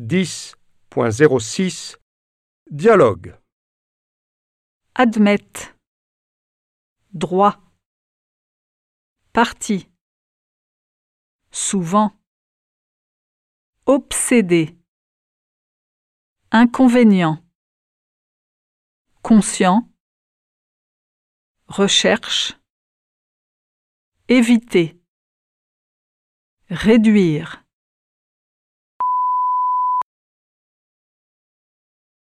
10.06 Dialogue. Admettre, droit, parti, souvent, obsédé, inconvénient, conscient, recherche, éviter, réduire.